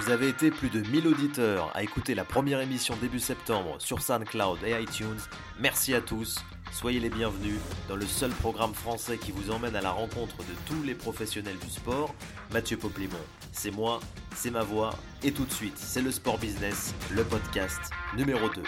Vous avez été plus de 1000 auditeurs à écouter la première émission début septembre sur SoundCloud et iTunes. Merci à tous. Soyez les bienvenus dans le seul programme français qui vous emmène à la rencontre de tous les professionnels du sport. Mathieu Poplimon, c'est moi, c'est ma voix, et tout de suite, c'est le Sport Business, le podcast numéro 2.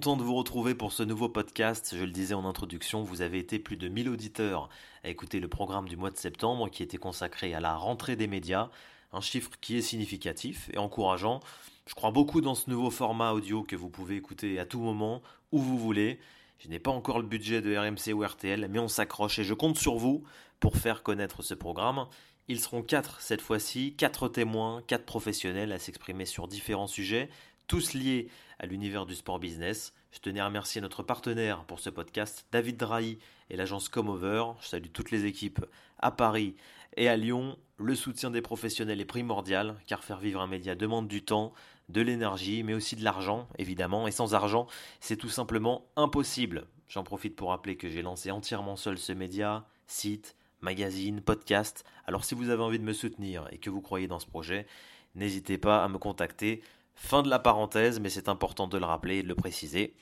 Content de vous retrouver pour ce nouveau podcast. Je le disais en introduction, vous avez été plus de 1000 auditeurs à écouter le programme du mois de septembre qui était consacré à la rentrée des médias. Un chiffre qui est significatif et encourageant. Je crois beaucoup dans ce nouveau format audio que vous pouvez écouter à tout moment, où vous voulez. Je n'ai pas encore le budget de RMC ou RTL, mais on s'accroche et je compte sur vous pour faire connaître ce programme. Ils seront quatre cette fois-ci, quatre témoins, quatre professionnels à s'exprimer sur différents sujets, tous liés à l'univers du sport business. Je tenais à remercier notre partenaire pour ce podcast, David Drahi et l'agence Comover. Je salue toutes les équipes à Paris et à Lyon. Le soutien des professionnels est primordial car faire vivre un média demande du temps, de l'énergie, mais aussi de l'argent, évidemment. Et sans argent, c'est tout simplement impossible. J'en profite pour rappeler que j'ai lancé entièrement seul ce média, site, magazine, podcast. Alors si vous avez envie de me soutenir et que vous croyez dans ce projet, n'hésitez pas à me contacter. Fin de la parenthèse, mais c'est important de le rappeler et de le préciser.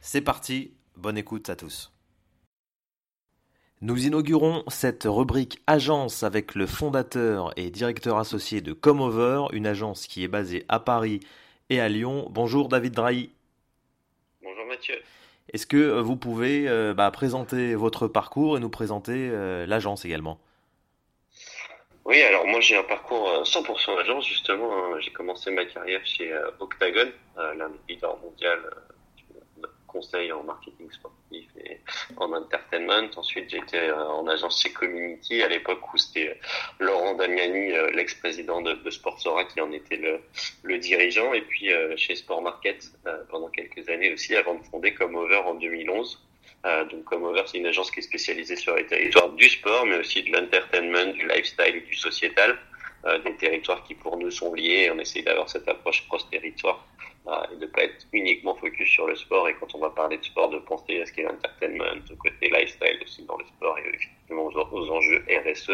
C'est parti, bonne écoute à tous. Nous inaugurons cette rubrique agence avec le fondateur et directeur associé de Comover, une agence qui est basée à Paris et à Lyon. Bonjour David Drahi. Bonjour Mathieu. Est-ce que vous pouvez euh, bah, présenter votre parcours et nous présenter euh, l'agence également? Oui, alors moi j'ai un parcours 100% agence justement. Hein. J'ai commencé ma carrière chez euh, Octagon, l'un des leaders mondial conseil en marketing sportif et en entertainment. Ensuite, j'étais en agence chez Community à l'époque où c'était Laurent Damiani, l'ex-président de, de Sportsora, qui en était le, le dirigeant. Et puis chez Sport Market pendant quelques années aussi, avant de fonder Comover en 2011. Euh, donc Comover, c'est une agence qui est spécialisée sur les territoires du sport, mais aussi de l'entertainment, du lifestyle et du sociétal. Euh, des territoires qui pour nous sont liés. On essaie d'avoir cette approche cross-territoire et de pas être uniquement focus sur le sport. Et quand on va parler de sport, de penser à ce qu'est l'entertainment, au côté lifestyle aussi dans le sport et effectivement aux, enjeux RSE.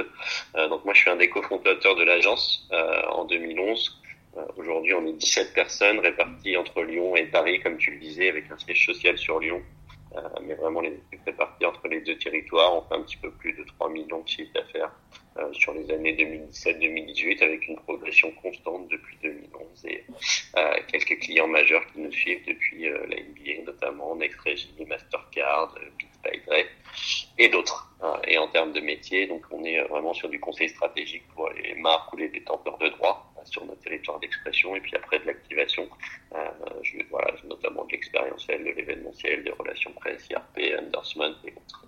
Euh, donc moi, je suis un des cofondateurs de l'agence euh, en 2011. Euh, Aujourd'hui, on est 17 personnes réparties entre Lyon et Paris, comme tu le disais, avec un siège social sur Lyon. Euh, mais vraiment les équipes entre les deux territoires. On fait un petit peu plus de 3 millions de chiffres d'affaires euh, sur les années 2017-2018 avec une progression constante depuis 2011 et euh, quelques clients majeurs qui nous suivent depuis la NBA notamment NextRegi, Mastercard, BitPay et d'autres. et en termes de métier, donc on est vraiment sur du conseil stratégique pour les marques ou les détenteurs de droits sur notre territoire d'expression et puis après de l'activation, je, voilà, notamment de l'expérientiel, de l'événementiel, des relations presse, IRP, endorsement et autres.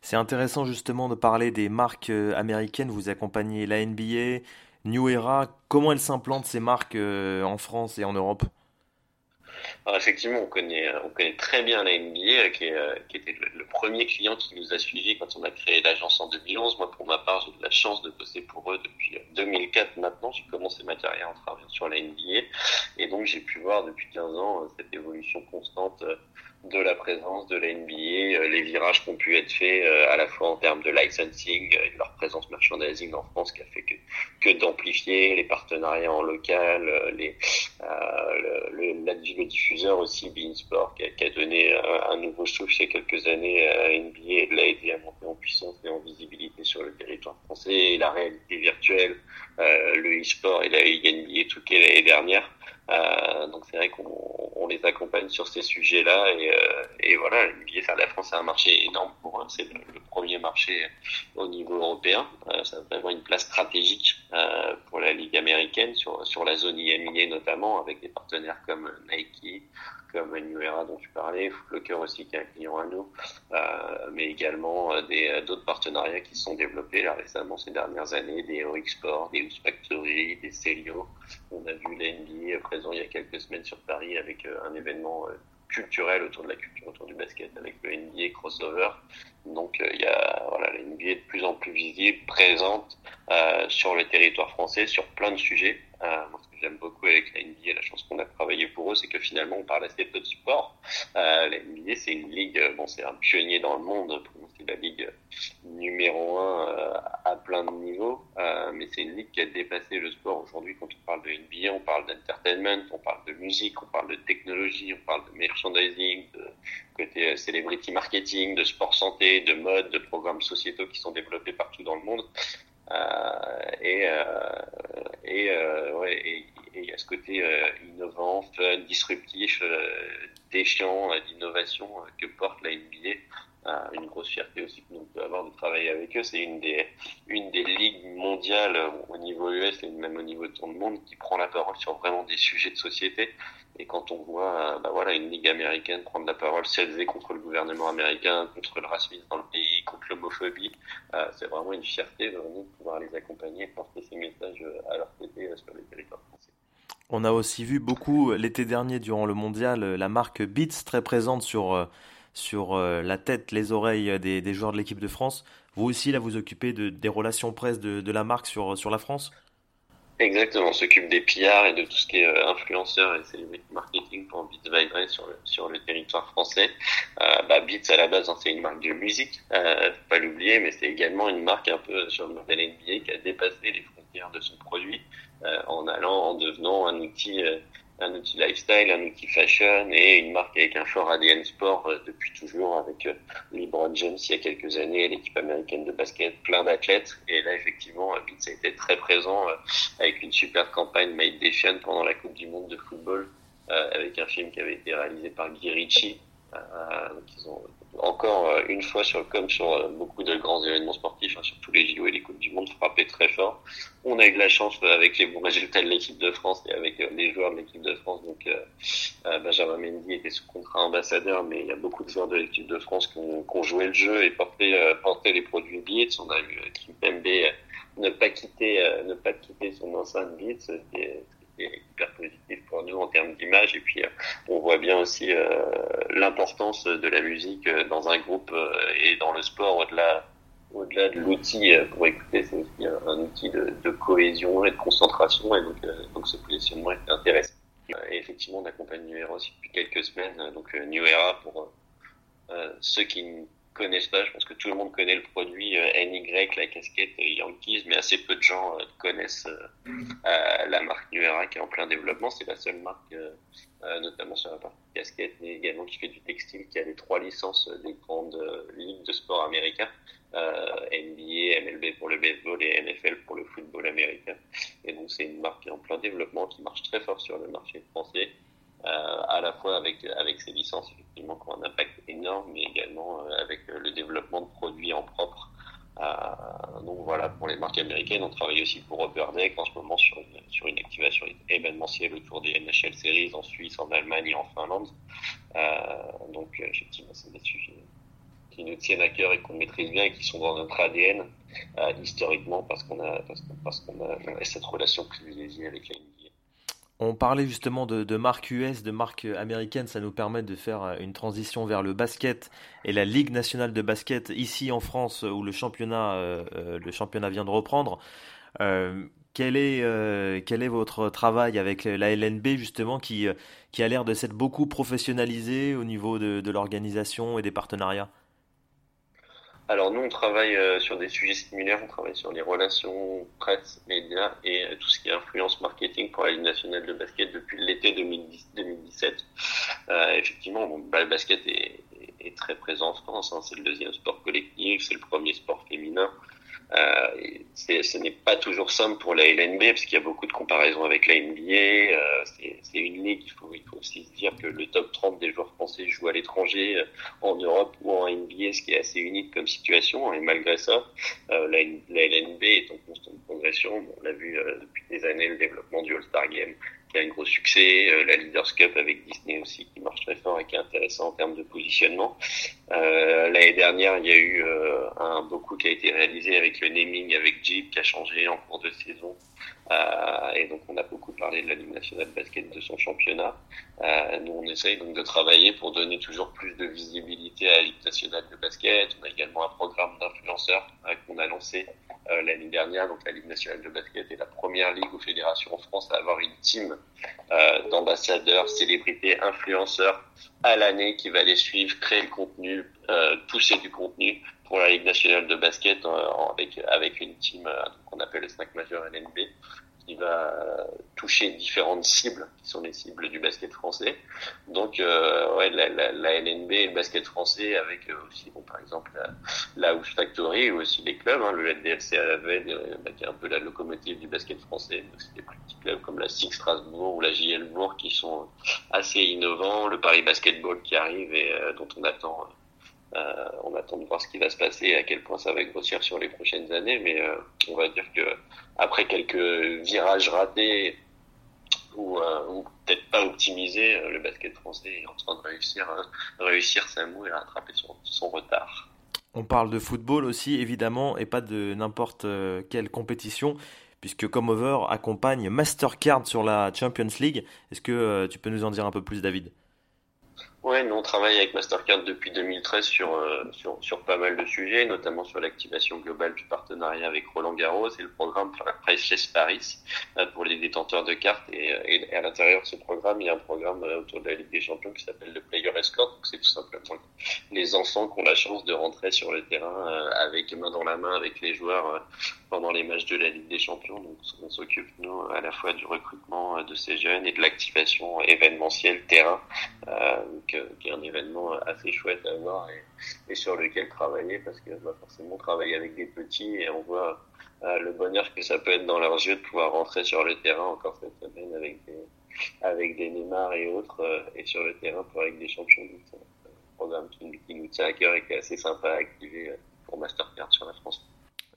C'est intéressant justement de parler des marques américaines. Vous accompagnez la NBA, New Era. Comment elles s'implantent ces marques en France et en Europe? Alors effectivement, on connaît, on connaît très bien la NBA, qui, est, qui était le, le, premier client qui nous a suivis quand on a créé l'agence en 2011. Moi, pour ma part, j'ai eu la chance de bosser pour eux depuis 2004 maintenant. J'ai commencé ma carrière en travaillant sur la NBA. Et donc, j'ai pu voir depuis 15 ans cette évolution constante de la présence de la NBA, les virages qui ont pu être faits à la fois en termes de licensing de leur présence merchandising en France qui a fait que, que d'amplifier les partenariats en local, les, euh, le, le, le, diffuseur aussi Beansport qui a, qui a donné un, nouveau souffle il y a quelques années à NBA et l'a aidé à monter en puissance et en visibilité sur le territoire français, la réalité virtuelle, euh, le e-sport et la NBA tout l'année dernière. Euh, donc c'est vrai qu'on on les accompagne sur ces sujets-là et, euh, et voilà, l'NBA de la France c'est un marché énorme pour eux, c'est le, premier marché au niveau européen, euh, ça a vraiment une place stratégique euh, pour la Ligue américaine sur sur la zone IMIA notamment avec des partenaires comme Nike, comme New Era dont tu parlais, Footlocker aussi qui est un client à nous, euh, mais également euh, des d'autres partenariats qui sont développés récemment ces dernières années, des Hero Export, des House Factory, des Celio. On a vu la NBA présent il y a quelques semaines sur Paris avec euh, un événement culturel autour de la culture autour du basket avec le NBA crossover. Donc il y a voilà, la NBA de plus en plus visible, présente sur le territoire français sur plein de sujets. moi, ce que j'aime beaucoup avec la NBA, la chance qu'on a travaillé pour eux, c'est que finalement on parle assez peu de sport. la NBA c'est une ligue, bon c'est un pionnier dans le monde. C'est la ligue numéro un à plein de niveaux, mais c'est une ligue qui a dépassé le sport aujourd'hui. Quand on parle de NBA, on parle d'entertainment, on parle de musique, on parle de technologie, on parle de merchandising, de côté celebrity marketing, de sport santé, de mode, de programmes sociétaux qui sont développés partout dans le monde. Euh, et euh, et, euh, et il y a ce côté innovant, fun, disruptif, déchiant, d'innovation que porte la NBA une grosse fierté aussi que nous peut avoir de travailler avec eux. C'est une des, une des ligues mondiales au niveau US et même au niveau de tout le monde qui prend la parole sur vraiment des sujets de société. Et quand on voit bah voilà, une ligue américaine prendre la parole s'élever contre le gouvernement américain, contre le racisme dans le pays, contre l'homophobie, euh, c'est vraiment une fierté de pouvoir les accompagner et porter ces messages à leur côté euh, sur les territoires français. On a aussi vu beaucoup l'été dernier durant le mondial la marque Beats très présente sur euh, sur euh, la tête, les oreilles des, joueurs de l'équipe de France. Vous aussi, là, vous occupez de, des relations presse de, la marque sur, sur la France? Exactement, on s'occupe des PR et de tout ce qui est euh, influenceur et célébrité marketing pour Beats Vibrate sur le, sur le territoire français. Euh, bah, Beats, à la base, hein, c'est une marque de musique, euh, faut pas l'oublier, mais c'est également une marque un peu sur le modèle NBA qui a dépassé les frontières de son produit en allant, en devenant un outil un outil lifestyle, un outil fashion et une marque avec un fort ADN sport euh, depuis toujours avec euh, LeBron James il y a quelques années, l'équipe américaine de basket, plein d'athlètes. Et là, effectivement, Beats a été très présent euh, avec une super campagne Made Defiant pendant la Coupe du Monde de football avec un film qui avait été réalisé par Guy Ritchie. donc ils ont encore euh, une fois, sur, comme sur euh, beaucoup de grands événements sportifs, hein, sur tous les JO et les Coupes du Monde, frappé très fort. On a eu de la chance euh, avec les bons résultats de l'équipe de France et avec les joueurs de l'équipe de France. Donc, Benjamin Mendy était sous contrat ambassadeur, mais il y a beaucoup de joueurs de l'équipe de France qui ont, qui ont, joué le jeu et porté, porté les produits Beats. On a eu Kim Pembe ne pas quitter, ne pas quitter son enceinte Beats, hyper positif pour nous en termes d'image. Et puis, euh, on voit bien aussi euh, l'importance de la musique euh, dans un groupe et dans le sport au-delà au-delà de l'outil pour écouter, c'est aussi un, outil de, cohésion et de concentration. Et donc, donc ce positionnement est intéressant. Et effectivement, on accompagne New Era aussi depuis quelques semaines. Donc, New Era, pour ceux qui connaissent pas. Je pense que tout le monde connaît le produit euh, NY, la casquette Yankees, mais assez peu de gens euh, connaissent euh, la marque Nuera qui est en plein développement. C'est la seule marque, notamment sur la partie casquette, mais également qui fait du textile, qui a les trois licences des grandes ligues de sport américains. NBA, MLB pour le baseball et NFL pour le football américain. Et donc c'est une marque en plein développement qui marche très fort sur le marché français à la fois avec, avec ces licences effectivement qui ont un impact énorme, mais également euh, avec euh, le développement de produits en propre. donc voilà, pour les américaines, on travaille aussi pour Deck en ce moment sur une, sur une activation événementielle autour des NHL Series en Suisse, en Allemagne et en Finlande. donc effectivement, c'est des sujets qui nous tiennent à cœur et qu'on maîtrise bien et qui sont dans notre ADN historiquement parce qu'on a, parce qu'on a cette relation privilégiée avec la on parlait justement de, de marque US, de marque américaine, ça nous permet de faire euh, une transition vers le basket et la Ligue nationale de basket ici en France où le championnat, euh, euh, le championnat vient de reprendre. quel, est, quel est votre travail avec la LNB justement qui, qui a l'air de s'être beaucoup professionnalisé au niveau de l'organisation et des partenariats? Alors nous, on travaille euh, sur des sujets similaires, on travaille sur les relations presse, médias et euh, tout ce qui est influence marketing pour la Ligue nationale de basket depuis l'été 2017. Euh, effectivement, bah, le basket est, est, très présent en France, hein. c'est le deuxième sport collectif, c'est le premier sport féminin. Euh, ce n'est pas toujours simple pour la LNB parce qu'il y a beaucoup de comparaisons avec la NBA. Euh, c'est une ligue, il faut, il faut aussi se dire que le top 30 des joueurs français jouent à l'étranger, euh, en Europe ou en NBA, ce qui est assez unique comme situation. Et malgré ça, la, la, LNB est en constante progression. on l'a vu depuis des années, le développement du All-Star Game, qui a un gros succès, la Leaders Cup avec Disney aussi qui marche très fort et qui est intéressant en termes de positionnement. L'année dernière, il y a eu un beaucoup qui a été réalisé avec le naming avec Jeep qui a changé en cours de saison. Euh, et donc on a beaucoup parlé de la Ligue nationale de basket de son championnat. Euh, nous on essaye donc de travailler pour donner toujours plus de visibilité à la Ligue nationale de basket. On a également un programme d'influenceurs euh, qu'on a lancé euh, l'année dernière. Donc la Ligue nationale de basket est la première ligue ou fédération en France à avoir une team euh, d'ambassadeurs, célébrités, influenceurs à l'année qui va les suivre, créer le contenu, pousser du contenu pour la Ligue nationale de basket avec avec une team qu'on appelle le Snack Major LNB qui va toucher différentes cibles, qui sont les cibles du basket français. Donc, euh, ouais, la, la, la, LNB et le basket français, avec euh, aussi, bon, par exemple, la, la House Factory ou aussi les clubs, hein, le LDLC à la veille, euh, bah, qui est un peu la locomotive du basket français. C'est des petits clubs comme la SIG Strasbourg ou la JL Bourg qui sont assez innovants. Le Paris Basketball qui arrive et euh, dont on attend euh, on attend de voir ce qui va se passer et à quel point ça va grossir sur les prochaines années, mais euh, on va dire que après quelques virages ratés ou, euh, peut-être pas optimisés, le basket français est en train de réussir, réussir sa moue et rattraper son, retard. On parle de football aussi, évidemment, et pas de n'importe quelle compétition, puisque Comover accompagne Mastercard sur la Champions League. Est-ce que tu peux nous en dire un peu plus, David? Ouais, nous on travaille avec Mastercard depuis 2013 sur, euh, sur, sur pas mal de sujets, notamment sur l'activation globale du partenariat avec Roland Garros et le programme Priceless Paris euh, pour les détenteurs de cartes. Et, euh, et à l'intérieur de ce programme, il y a un programme autour de la Ligue des Champions qui s'appelle le Player Escort. Donc c'est tout simplement les enfants qui ont la chance de rentrer sur le terrain avec main dans la main avec les joueurs pendant les matchs de la Ligue des Champions. Donc on s'occupe nous à la fois du recrutement de ces jeunes et de l'activation événementielle terrain. Donc, qui est un événement assez chouette à voir et, et sur lequel travailler parce que va forcément travailler avec des petits et on voit euh, le bonheur que ça peut être dans leurs yeux de pouvoir rentrer sur le terrain encore cette semaine avec des, avec des Neymar et autres euh, et sur le terrain pour avec des champions. C'est un programme qui, qui, nous tient à cœur et qui est assez sympa à activer pour Mastercard sur la France.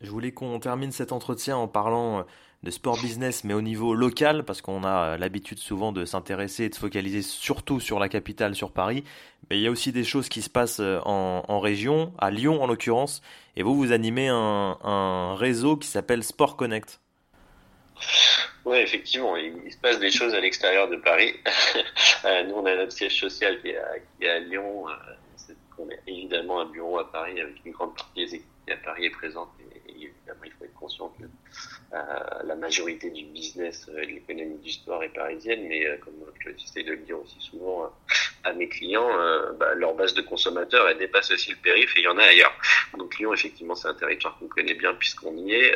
Je voulais qu'on termine cet entretien en parlant de sport business, mais au niveau local, parce qu'on a l'habitude souvent de s'intéresser et de se focaliser surtout sur la capitale, sur Paris. Mais il y a aussi des choses qui se passent en, en région, à Lyon en l'occurrence, et vous, vous animez un, réseau qui s'appelle Sport Connect. Oui, effectivement, il se passe des choses à l'extérieur de Paris. Nous, on a notre siège social qui est à, Lyon. On est évidemment un bureau à Paris avec une grande partie des équipes qui à Paris est présente. Évidemment, il faut être conscient que la majorité du business et de l'économie du sport est parisienne, mais euh, comme j'essaie de le dire aussi souvent euh, à mes clients, bah, leur base de consommateurs, elle dépasse aussi le périph' et il y en a ailleurs. Donc Lyon, effectivement, c'est un territoire qu'on connaît bien puisqu'on y est,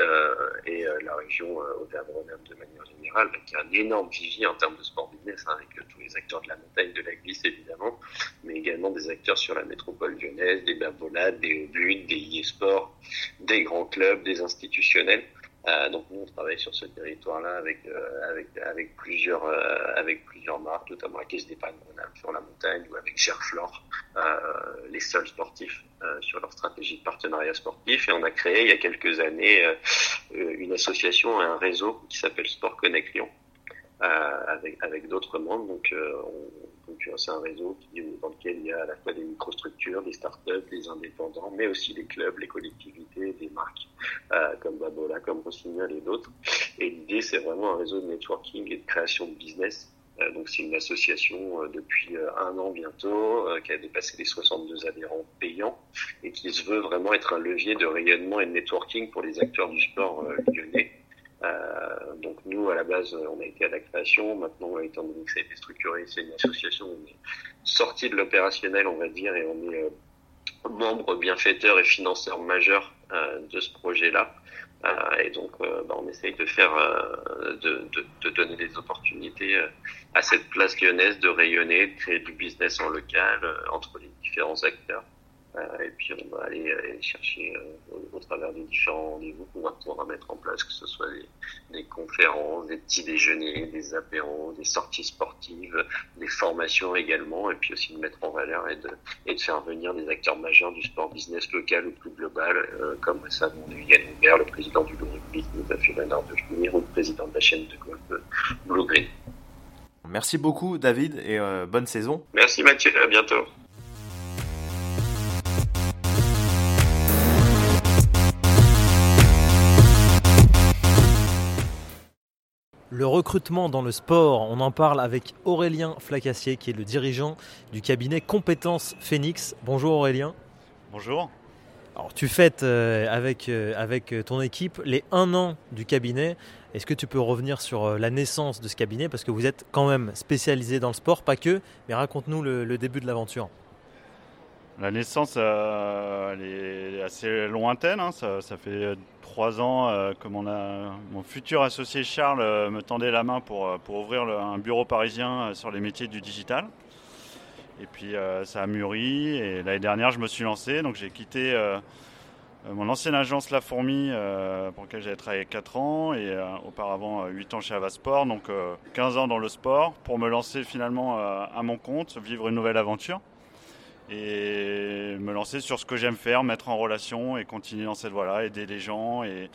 et la région Auvergne-Rhône-Alpes de manière générale, bah, qui a un énorme vivier en termes de sport business, hein, avec tous les acteurs de la montagne, de la glisse évidemment, mais également des acteurs sur la métropole lyonnaise, des Berbolades, des Hauts-Buts, des e-sports, des grands clubs, des institutionnels. Euh, donc nous on travaille sur ce territoire-là avec euh, avec avec plusieurs euh, avec plusieurs marques, notamment la Caisse d'épargne sur la montagne ou avec Gerflor, les seuls sportifs sur leur stratégie de partenariat sportif. Et on a créé il y a quelques années une association un réseau qui s'appelle Sport Connect Lyon. Avec d'autres membres donc on, donc c'est un réseau dans lequel il y a à la fois des microstructures, des startups, des indépendants, mais aussi des clubs, les collectivités, des marques euh, comme Babola, comme Rossignol et d'autres. Et l'idée, c'est vraiment un réseau de networking et de création de business. Euh, donc c'est une association euh, depuis un an bientôt qui a dépassé les 62 adhérents payants et qui se veut vraiment être un levier de rayonnement et de networking pour les acteurs du sport lyonnais. Euh, donc nous, à la base, on a été à la création. Maintenant, étant donné que ça a été structuré, c'est une association. On est sorti de l'opérationnel, on va dire, et on est euh, membre bienfaiteur et financeur majeur euh, de ce projet-là. Et donc, bah, on essaye de faire, de, de, de, donner des opportunités à cette place lyonnaise de rayonner, de créer du business en local entre les différents acteurs. Euh, et puis on va aller, aller chercher euh, au, au, travers des différents rendez-vous qu'on va pouvoir mettre en place, que ce soit des, des, conférences, des petits déjeuners, des apéros, des sorties sportives, des formations également, et puis aussi de mettre en valeur et de, et de faire venir des acteurs majeurs du sport business local ou plus global, euh, comme récemment on a eu Yann Hubert, le président du Rugby, qui nous a fait l'honneur de venir, ou le président de la chaîne de golf Blue Green. Merci beaucoup David et bonne saison. Merci Mathieu, à bientôt. Le recrutement dans le sport, on en parle avec Aurélien Flacassier qui est le dirigeant du cabinet Compétences Phoenix. Bonjour Aurélien. Bonjour. Alors tu fêtes euh, avec, euh, avec ton équipe les un an du cabinet. Est-ce que tu peux revenir sur euh, la naissance de ce cabinet? Parce que vous êtes quand même spécialisé dans le sport, pas que, mais raconte-nous le, début de l'aventure. La naissance, elle est assez lointaine. Hein. Ça, fait trois ans euh, que mon, futur associé Charles euh, me tendait la main pour, euh, pour ouvrir un bureau parisien sur les métiers du digital. Et puis ça a mûri et l'année dernière je me suis lancé. Donc j'ai quitté mon ancienne agence La Fourmi pour laquelle j'avais travaillé 4 ans et auparavant 8 ans chez Avasport. Donc 15 ans dans le sport pour me lancer finalement à mon compte, vivre une nouvelle aventure et me lancer sur ce que j'aime faire, mettre en relation et continuer dans cette voie-là, aider les gens et,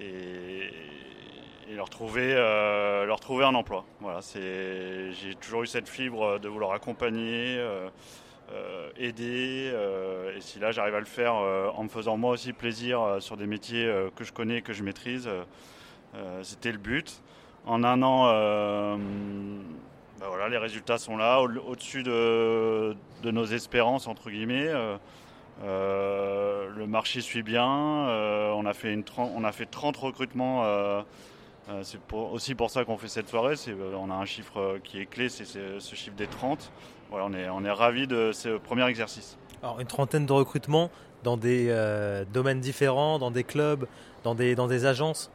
et, leur, trouver, euh, leur trouver un emploi. Voilà, j'ai toujours eu cette fibre de vouloir accompagner, euh, euh, aider. et si là j'arrive à le faire en me faisant moi aussi plaisir sur des métiers que je connais, que je maîtrise, c'était le but. En un an, bah les résultats sont là, au-dessus de, nos espérances, entre guillemets. Euh, euh, le marché suit bien. Euh, on, a fait une, on a fait 30 recrutements. c'est aussi pour ça qu'on fait cette soirée. on a un chiffre qui est clé, c'est ce chiffre des 30. Voilà, on est, ravis de ce premier exercice. Alors, une trentaine de recrutements dans des domaines différents, dans des clubs, dans des agences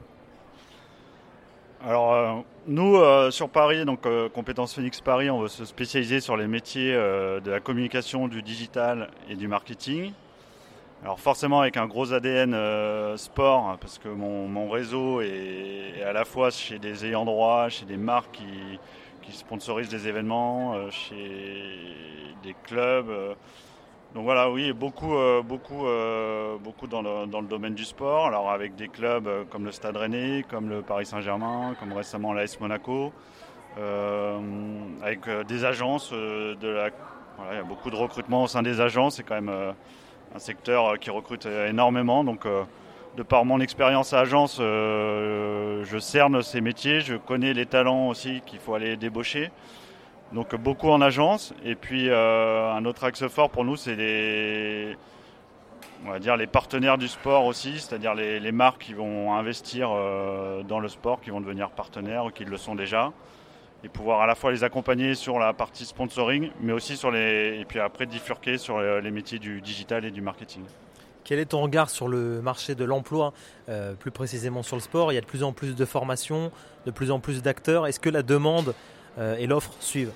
alors euh, nous euh, sur Paris, donc euh, Compétences Phoenix Paris, on veut se spécialiser sur les métiers de la communication, du digital et du marketing. Alors forcément avec un gros ADN sport, hein, parce que mon, réseau est, à la fois chez des ayants droit, chez des marques qui, qui sponsorisent des événements, chez des clubs. Donc voilà, oui, beaucoup, euh, beaucoup, euh, beaucoup dans le, domaine du sport. Alors avec des clubs euh, comme le Stade Rennais, comme le Paris Saint-Germain, comme récemment l'AS Monaco, avec des agences de la. Voilà, il y a beaucoup de recrutement au sein des agences. C'est quand même un secteur qui recrute énormément. Donc de par mon expérience à agence, je cerne ces métiers, je connais les talents aussi qu'il faut aller débaucher. Donc beaucoup en agence. Et puis euh, un autre axe fort pour nous, c'est les, on va dire les partenaires du sport aussi, c'est-à-dire les, marques qui vont investir euh, dans le sport, qui vont devenir partenaires ou qui le sont déjà, et pouvoir à la fois les accompagner sur la partie sponsoring, mais aussi sur les, et puis après bifurquer sur les métiers du digital et du marketing. Quel est ton regard sur le marché de l'emploi, euh, plus précisément sur le sport? Il y a de plus en plus de formations, de plus en plus d'acteurs. Est-ce que la demande euh, et l'offre suivent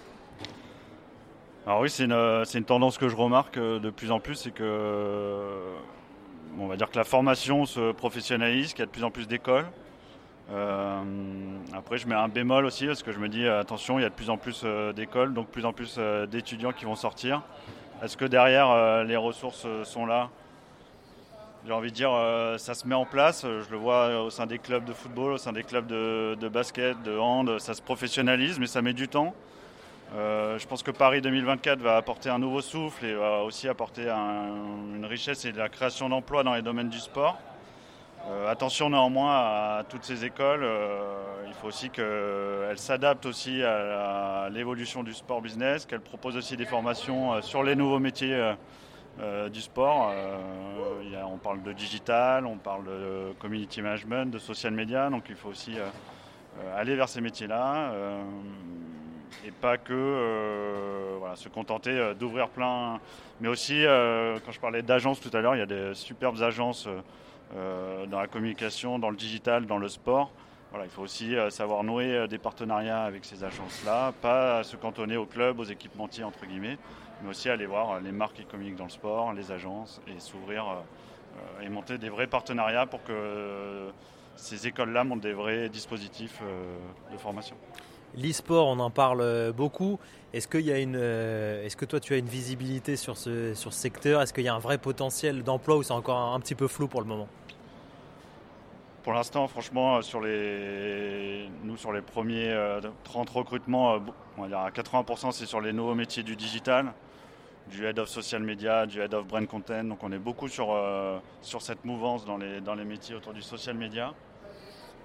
Alors oui, c'est une, tendance que je remarque euh, de plus en plus, c'est que on va dire que la formation se professionnalise, qu'il y a de plus en plus d'écoles. Euh, après, je mets un bémol aussi parce que je me dis attention, il y a de plus en plus d'écoles, donc plus en plus d'étudiants qui vont sortir. Est-ce que derrière les ressources sont là j'ai envie de dire, euh, ça se met en place. Je le vois au sein des clubs de football, au sein des clubs de, basket, de hand. Ça se professionnalise, mais ça met du temps. Euh, je pense que Paris 2024 va apporter un nouveau souffle et va aussi apporter une richesse et de la création d'emplois dans les domaines du sport. Euh, attention néanmoins à toutes ces écoles. il faut aussi qu'elles s'adaptent aussi à l'évolution du sport business, qu'elles proposent aussi des formations sur les nouveaux métiers euh, du sport. Euh, on parle de digital, on parle de community management, de social media, donc il faut aussi euh, aller vers ces métiers-là et pas que se contenter d'ouvrir plein. Mais aussi, quand je parlais d'agences tout à l'heure, il y a des superbes agences dans la communication, dans le digital, dans le sport. Il faut aussi savoir nouer des partenariats avec ces agences-là, pas se cantonner aux clubs, aux équipementiers, entre guillemets, mais aussi aller voir les marques qui communiquent dans le sport, les agences, et s'ouvrir euh, et monter des vrais partenariats pour que ces écoles-là montent des vrais dispositifs euh, de formation. L'e-sport, on en parle beaucoup. Est-ce, euh, que toi tu as une visibilité sur ce secteur? Est-ce qu'il y a un vrai potentiel d'emploi ou c'est encore un, petit peu flou pour le moment? Pour l'instant, franchement, sur les, nous, sur les premiers 30 recrutements, on va dire à 80%, c'est sur les nouveaux métiers du digital, du head of social media, du head of brand content. Donc, on est beaucoup sur, sur cette mouvance dans les, dans les métiers autour du social media.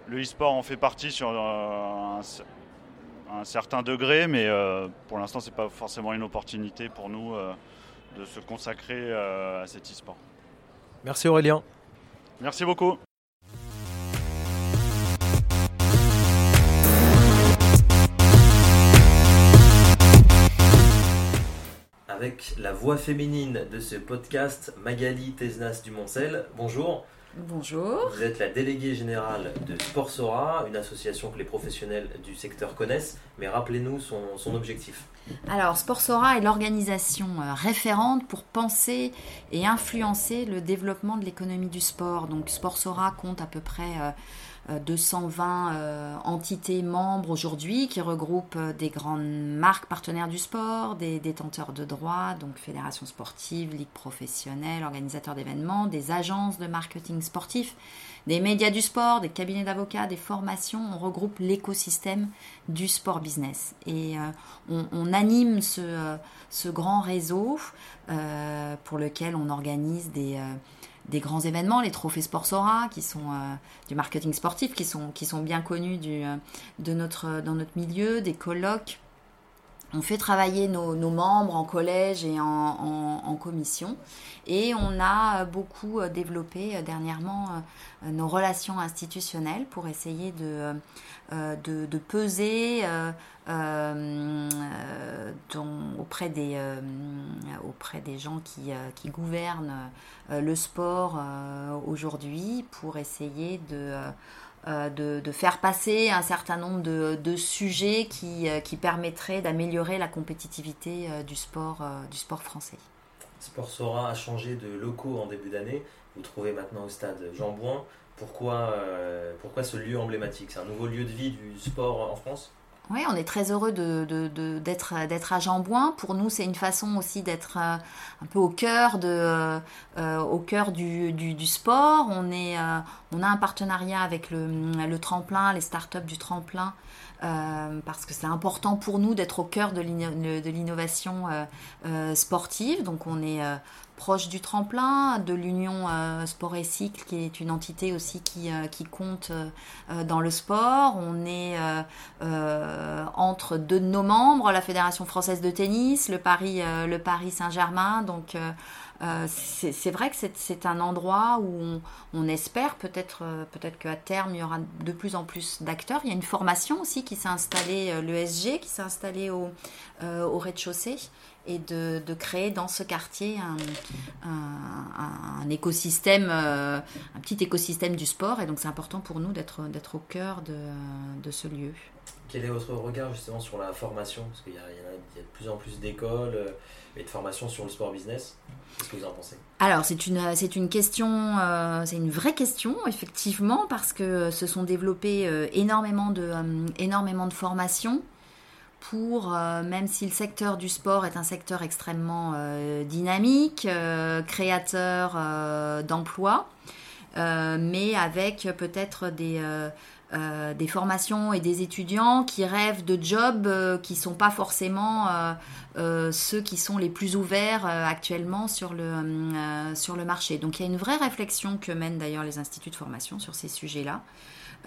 Le e-sport en fait partie sur un, un certain degré, mais pour l'instant, ce n'est pas forcément une opportunité pour nous de se consacrer à cet e-sport. Merci Aurélien. Merci beaucoup. Avec la voix féminine de ce podcast, Magali Tesnas Dumoncel. Bonjour. Bonjour. Vous êtes la déléguée générale de Sportsora, une association que les professionnels du secteur connaissent, mais rappelez-nous son, objectif. Alors, Sportsora est l'organisation euh, référente pour penser et influencer le développement de l'économie du sport. Donc, Sportsora compte à peu près euh, 220 euh, entités membres aujourd'hui qui regroupent euh, des grandes marques partenaires du sport, des détenteurs de droits, donc fédérations sportives, ligues professionnelles, organisateurs d'événements, des agences de marketing sportif, des médias du sport, des cabinets d'avocats, des formations. On regroupe l'écosystème du sport business. Et euh, on, anime ce, grand réseau pour lequel on organise des des grands événements, les trophées Sportsora, qui sont euh, du marketing sportif, qui sont, qui sont bien connus euh, dans notre milieu, des colloques. On fait travailler nos, membres en collège et en, commission. Et on a beaucoup euh, développé dernièrement nos relations institutionnelles pour essayer de, peser euh, auprès, des, euh, auprès des gens euh, qui gouvernent le sport aujourd'hui pour essayer de, de, faire passer un certain nombre de, de sujets qui, qui permettraient d'améliorer la compétitivité du, sport, du sport français. Sport Sora a changé de locaux en début d'année. Vous trouvez maintenant au stade Jean Bouin. Pourquoi, pourquoi ce lieu emblématique? C'est un nouveau lieu de vie du sport en France? Oui, on est très heureux d'être, à Jambouin. Pour nous, c'est une façon aussi d'être euh, un peu au cœur, euh, cœur du, sport. On, euh, a un partenariat avec le tremplin, les startups du tremplin, parce que c'est important pour nous d'être au cœur de l'innovation sportive. Donc on est proche du tremplin, de l'Union euh, Sport et Cycle, qui est une entité aussi qui, euh, qui compte euh, dans le sport. On est entre deux de nos membres, la Fédération française de tennis, le Paris, Paris Saint-Germain. Donc c'est vrai que c'est un endroit où on, espère peut-être peut-être qu'à terme il y aura de plus en plus d'acteurs. Il y a une formation aussi qui s'est installée, l'ESG, qui s'est installée au, au rez-de-chaussée et de, créer dans ce quartier un, écosystème, euh, un petit écosystème du sport. Et donc c'est important pour nous d'être au cœur de, ce lieu. Quel est votre regard justement sur la formation? Parce qu'il y, a de plus en plus d'écoles euh, et de formations sur le sport business. Qu'est-ce que vous en pensez? Alors c'est une, c'est une question, euh, c'est une vraie question effectivement parce que se sont développées énormément, de, énormément de formations pour, euh, même si le secteur du sport est un secteur extrêmement euh, dynamique, euh, créateur d'emplois, mais avec peut-être des, des formations et des étudiants qui rêvent de jobs qui ne sont pas forcément ceux qui sont les plus ouverts actuellement sur le, sur le marché. Donc il y a une vraie réflexion que mènent d'ailleurs les instituts de formation sur ces sujets-là.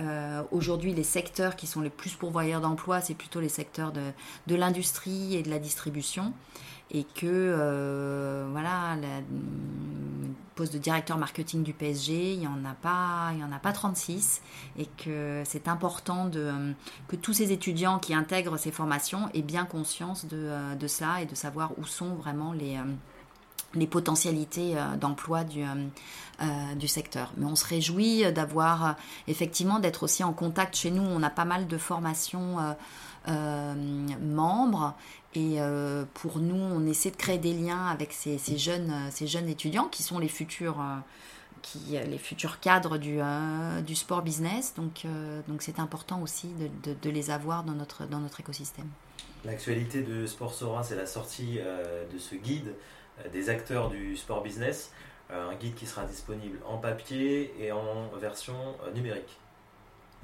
Euh, aujourd'hui, les secteurs qui sont les plus pourvoyeurs d'emplois, c'est plutôt les secteurs de, l'industrie et de la distribution. Et que, euh, voilà, le poste de directeur marketing du PSG, il n'y en, a pas, en a pas 36. Et que c'est important de, que tous ces étudiants qui intègrent ces formations aient bien conscience de, de cela et de savoir où sont vraiment les les potentialités euh, d'emploi du, euh, euh, du secteur. Mais on se réjouit d'avoir effectivement d'être aussi en contact chez nous. On a pas mal de formations membres et pour nous, on essaie de créer des liens avec ces, ces jeunes, ces jeunes étudiants qui sont les futurs qui, les futurs cadres du, du sport business. Donc, donc c'est important aussi de, de, les avoir dans notre, dans notre écosystème. L'actualité de Sport Sora, c'est la sortie de ce guide des acteurs du sport business. un guide qui sera disponible en papier et en version numérique.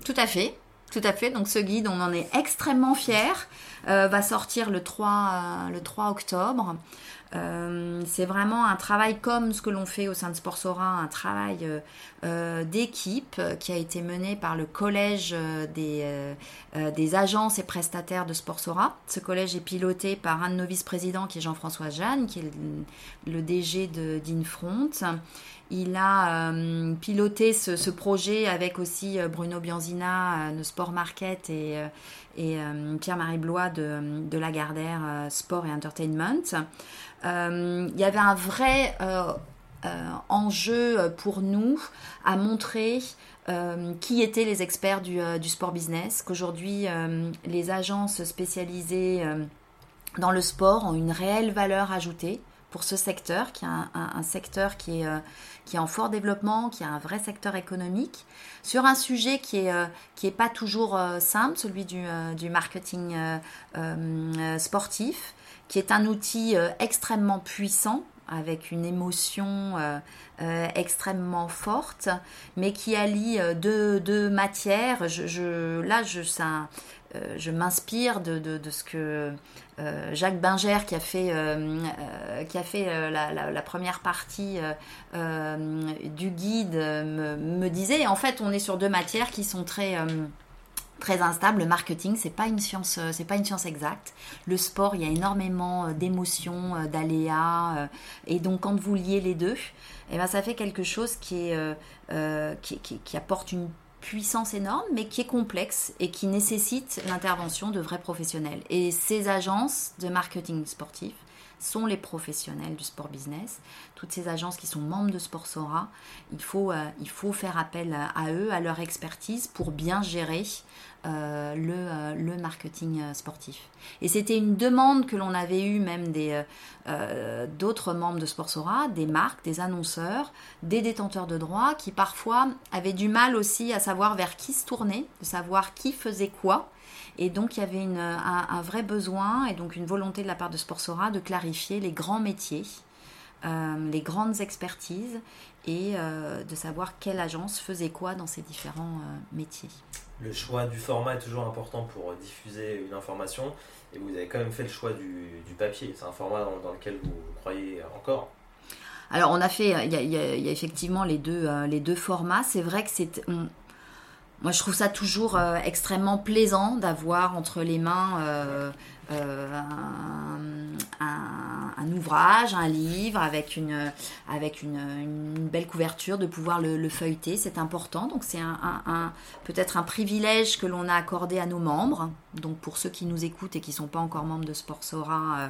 Tout à fait. Tout à fait. Donc ce guide, on en est extrêmement fiers. va sortir le 3, le 3 octobre. Euh, c'est vraiment un travail comme ce que l'on fait au sein de Sportsora, un travail euh, euh, d'équipe qui a été mené par le collège des, agences et prestataires de Sportsora. Ce collège est piloté par un de nos vice-présidents qui est Jean-François Jeanne, qui est le, DG d'Infront. Il a piloté ce, projet avec aussi Bruno Bianzina de Sport Market et, et Pierre-Marie Blois de, de Lagardère Sport et Entertainment. Euh, il y avait un vrai euh, euh, enjeu pour nous à montrer qui étaient les experts du, sport business, qu'aujourd'hui les agences spécialisées dans le sport ont une réelle valeur ajoutée pour ce secteur, qui est un, secteur qui est, est en fort développement, qui a un vrai secteur économique, sur un sujet qui n'est est pas toujours simple, celui du marketing sportif qui est un outil euh, extrêmement puissant avec une émotion euh, euh, extrêmement forte, mais qui allie deux, matières. Je, là, je, je m'inspire de, ce que Jacques Binger, qui a fait, la, première partie du guide, me, disait. En fait, on est sur deux matières qui sont très très instable. Le marketing, c'est pas une science, euh, c'est pas une science exacte. Le sport, il y a énormément euh, d'émotions, euh, d'aléas, et donc quand vous liez les deux, eh ben ça fait quelque chose qui qui, apporte une puissance énorme, mais qui est complexe et qui nécessite l'intervention de vrais professionnels. Et ces agences de marketing sportif sont les professionnels du sport business. Toutes ces agences qui sont membres de Sportsora, il faut, il faut faire appel à eux, à leur expertise pour bien gérer euh, le, euh, le, marketing euh, sportif. Et c'était une demande que l'on avait eue même d'autres membres de Sportsora, des marques, des annonceurs, des détenteurs de droits qui parfois avaient du mal aussi à savoir vers qui se tourner, de savoir qui faisait quoi. Et donc il y avait une, un, vrai besoin et donc une volonté de la part de Sportsora de clarifier les grands métiers, les grandes expertises et de savoir quelle agence faisait quoi dans ces différents métiers le choix du format est toujours important pour diffuser une information. Et vous avez quand même fait le choix du, papier. C'est un format dans, lequel vous, croyez encore? Alors on a fait, il y a, effectivement les deux, euh, les deux formats. C'est vrai que c'est... Moi je trouve ça toujours euh, extrêmement plaisant d'avoir entre les mains... Euh, un, ouvrage, un livre avec une, avec une, belle couverture, de pouvoir le, feuilleter, c'est important. Donc c'est un, peut-être un privilège que l'on a accordé à nos membres. Donc pour ceux qui nous écoutent et qui ne sont pas encore membres de Sportsora, euh,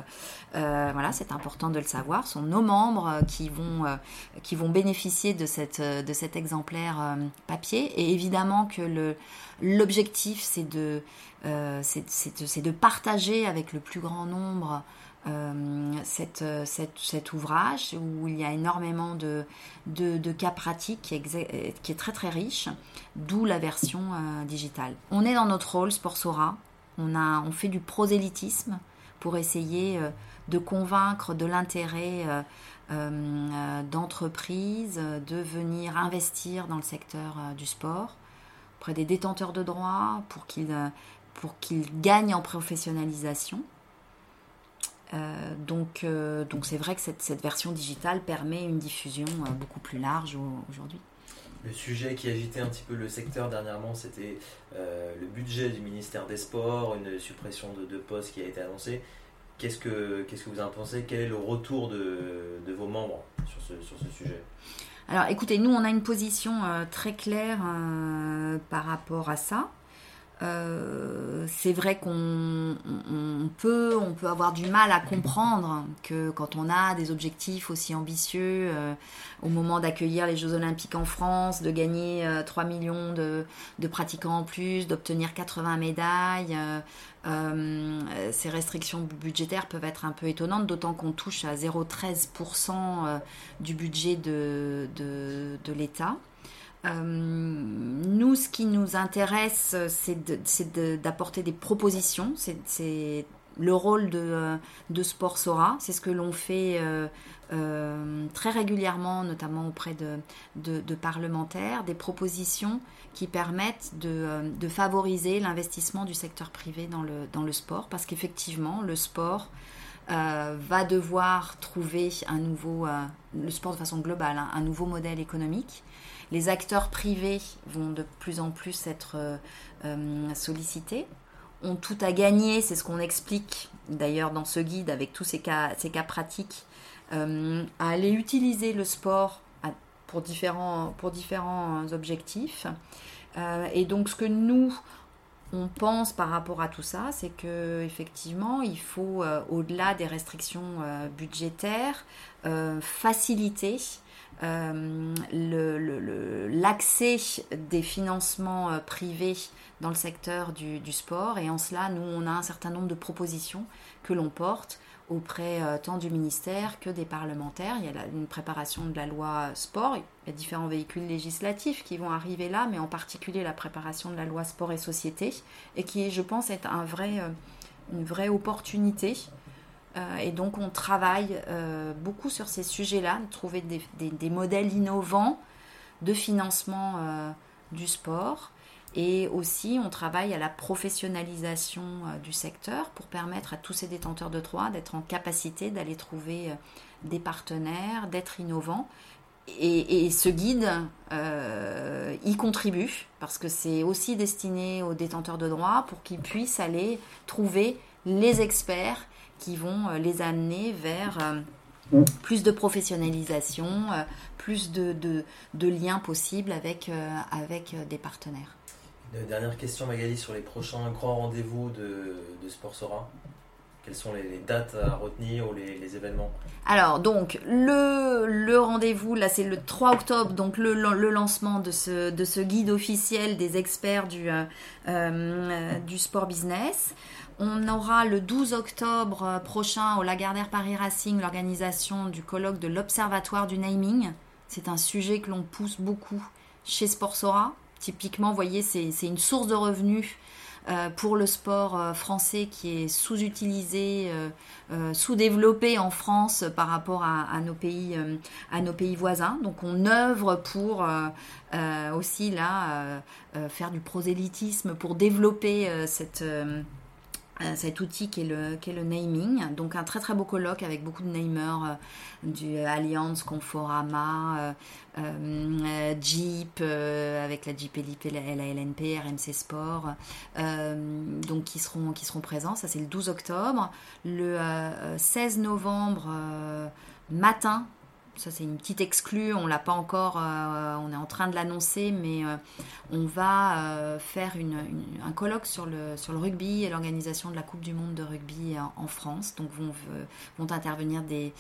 euh, voilà, c'est important de le savoir. Ce sont nos membres qui vont, euh, qui vont bénéficier de, cette, de cet exemplaire papier. Et évidemment que l'objectif, c'est de, c'est, de partager avec le plus grand nombre euh, cet ouvrage où il y a énormément de, cas pratiques qui est, très très riche, d'où la version euh, digitale. On est dans notre rôle Sportsora, on, on fait du prosélytisme pour essayer euh, de convaincre de l'intérêt d'entreprises de venir investir dans le secteur du sport auprès des détenteurs de droits pour qu'ils pour qu'ils gagnent en professionnalisation euh, donc, euh, donc c'est vrai que cette, cette, version digitale permet une diffusion euh, beaucoup plus large aujourd'hui. Le sujet qui agitait un petit peu le secteur dernièrement, c'était le budget du ministère des Sports, une suppression de deux postes qui a été annoncée. Qu'est-ce que, qu'est-ce que vous en pensez? Quel est le retour de, de vos membres sur ce, sur ce sujet? Alors écoutez, nous on a une position très claire par rapport à ça. Euh, c'est vrai qu'on peut, on peut avoir du mal à comprendre que quand on a des objectifs aussi ambitieux, euh, au moment d'accueillir les Jeux Olympiques en France, de gagner 3 euh, millions de, pratiquants en plus, d'obtenir 80 médailles, ces restrictions budgétaires peuvent être un peu étonnantes, d'autant qu'on touche à 0,13% du budget de l'État. Euh, nous, ce qui nous intéresse, c'est d'apporter des propositions. C'est le rôle de, de Sport Sora. C'est ce que l'on fait euh, euh, très régulièrement, notamment auprès de, parlementaires, des propositions qui permettent de, favoriser l'investissement du secteur privé dans le, dans le sport, parce qu'effectivement, le sport va devoir trouver un nouveau, le sport de façon globale, hein, un nouveau modèle économique. Les acteurs privés vont de plus en plus être sollicités ont tout à gagner, c'est ce qu'on explique d'ailleurs dans ce guide avec tous ces cas, pratiques, euh, à aller utiliser le sport pour différents, objectifs. Euh, et donc ce que nous, on pense par rapport à tout ça, c'est que effectivement, il faut, euh, au-delà des restrictions budgétaires, faciliter l'accès des financements privés dans le secteur du, sport. Et en cela, nous, on a un certain nombre de propositions que l'on porte auprès euh, tant du ministère que des parlementaires. Il y a une préparation de la loi sport. Il y a différents véhicules législatifs qui vont arriver là, mais en particulier la préparation de la loi sport et société, et qui, je pense, est un vrai, euh, une vraie opportunité. Euh, et donc, on travaille beaucoup sur ces sujets-là, de trouver des, modèles innovants de financement du sport. Et aussi, on travaille à la professionnalisation euh, du secteur pour permettre à tous ces détenteurs de droits d'être en capacité d'aller trouver euh, des partenaires, d'être innovants. Et, ce guide euh, y contribue parce que c'est aussi destiné aux détenteurs de droits pour qu'ils puissent aller trouver les experts qui vont les amener vers plus de professionnalisation, plus de, de, liens possibles avec, avec des partenaires. Dernière question Magali sur les prochains grands rendez-vous de, de Sport Sora. Quelles sont les, dates à retenir ou les, événements? Alors, donc, le, le rendez-vous, là, c'est le 3 octobre, donc le, le, lancement de ce, de ce guide officiel des experts du, euh, euh, du sport business. On aura le 12 octobre prochain au Lagardère Paris Racing l'organisation du colloque de l'Observatoire du Naming. C'est un sujet que l'on pousse beaucoup chez Sportsora Typiquement, vous voyez, c'est une source de revenus euh, pour le sport euh, français qui est sous-utilisé, euh, sous-développé en France par rapport à, nos pays, à nos pays voisins. Donc on œuvre pour aussi là faire du prosélytisme, pour développer cette euh, cet outil qui est, le, naming. Donc un très très beau colloque avec beaucoup de namers euh, du Allianz, Conforama, euh, Jeep, avec la Jeep Elite, la, LNP, RMC Sport, donc qui seront présents. Ça c'est le 12 octobre. Le 16 novembre matin, ça c'est une petite exclue, on l'a pas encore, euh, on est en train de l'annoncer, mais euh, on va euh, faire un colloque sur le, sur le rugby et l'organisation de la Coupe du Monde de rugby en, France. Donc vont, vont intervenir des,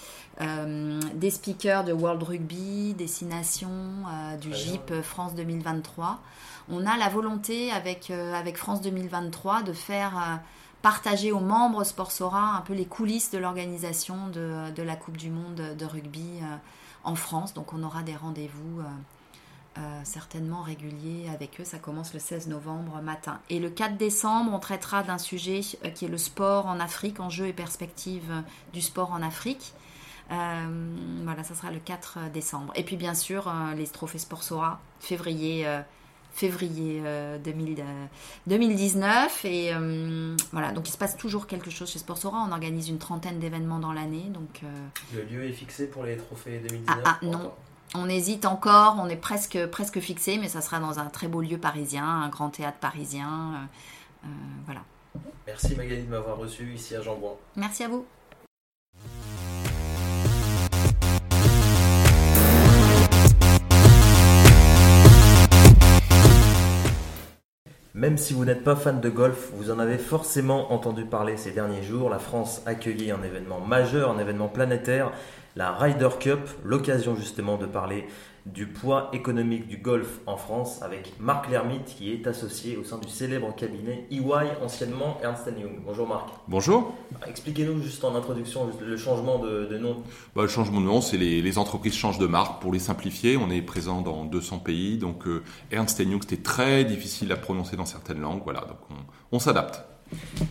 des speakers de World Rugby, des Six Nations, du GIP France 2023. On a la volonté avec, avec France 2023 de faire partager aux membres Sportsora un peu les coulisses de l'organisation de, la Coupe du Monde de rugby euh, en France. Donc on aura des rendez-vous euh, euh, certainement réguliers avec eux. Ça commence le 16 novembre matin. Et le 4 décembre, on traitera d'un sujet qui est le sport en Afrique, enjeux et perspectives du sport en Afrique. voilà, ça sera le 4 décembre. Et puis bien sûr, les trophées Sportsora, février février 2019. Euh, et euh, voilà, donc il se passe toujours quelque chose chez Sportsora. On organise une trentaine d'événements dans l'année. Donc, euh, Le lieu est fixé pour les trophées 2019 Ah, ah non. On hésite encore, on est presque, presque fixé, mais ça sera dans un très beau lieu parisien, un grand théâtre parisien. voilà. Merci Magali de m'avoir reçu ici à Jambon. Merci à vous. Même si vous n'êtes pas fan de golf, vous en avez forcément entendu parler ces derniers jours. La France accueillit un événement majeur, un événement planétaire, la Ryder Cup, l'occasion justement de parler du poids économique du golf en France avec Marc Lermite qui est associé au sein du célèbre cabinet EY, anciennement Ernst Young. Bonjour Marc. Bonjour. Expliquez-nous juste en introduction le changement de, nom. Bah, le changement de nom, c'est les, les, entreprises changent de marque pour les simplifier. On est présent dans 200 pays, donc euh, Ernst Young c'était très difficile à prononcer dans certaines langues. Voilà, donc on, on s'adapte.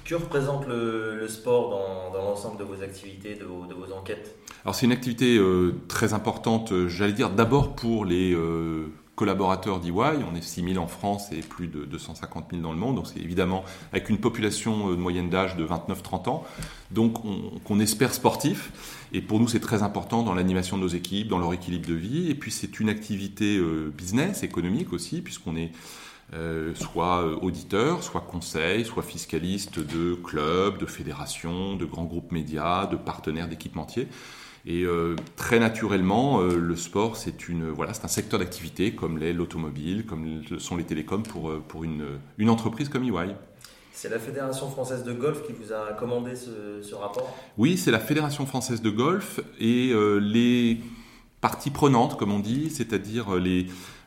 Que représente le, sport dans, l'ensemble de vos activités, de vos, enquêtes? Alors c'est une activité très importante, j'allais dire d'abord pour les collaborateurs d'EY. On est 6 000 en France et plus de 250 000 dans le monde. Donc c'est évidemment avec une population euh, de moyenne d'âge de 29-30 ans. Donc qu'on espère sportif. Et pour nous, c'est très important dans l'animation de nos équipes, dans leur équilibre de vie. Et puis c'est une activité euh, business, économique aussi, puisqu'on est euh, soit auditeur, soit conseil, soit fiscaliste de clubs, de fédérations, de grands groupes médias, de partenaires d'équipementiers. Et euh, très naturellement, euh, le sport, c'est une voilà, c'est un secteur d'activité comme l'est l'automobile, comme sont les télécoms pour, euh, pour une, une entreprise comme EY. C'est la Fédération française de golf qui vous a commandé ce, ce rapport? Oui, c'est la Fédération française de golf et les parties prenantes, comme on dit, c'est-à-dire les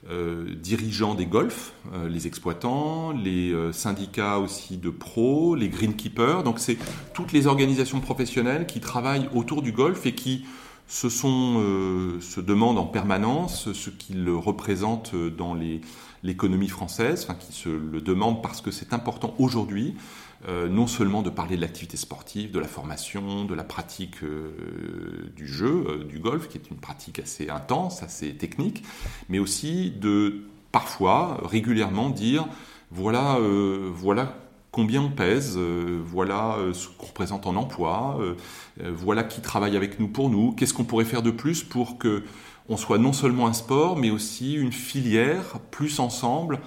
euh, dirigeants des golfs, euh, les exploitants, les euh, syndicats aussi de pros, les greenkeepers. Donc c'est toutes les organisations professionnelles qui travaillent autour du golf et qui se, sont, se demandent en permanence ce qu'il représente dans l'économie française, enfin, qui se le demandent parce que c'est important aujourd'hui euh, non seulement de parler de l'activité sportive, de la formation, de la pratique euh, du jeu, euh, du golf, qui est une pratique assez intense, assez technique, mais aussi de parfois, régulièrement dire, voilà, voilà combien on pèse, voilà ce qu'on représente en emploi, voilà qui travaille avec nous pour nous, qu'est-ce qu'on pourrait faire de plus pour que on soit non seulement un sport, mais aussi une filière, plus ensemble,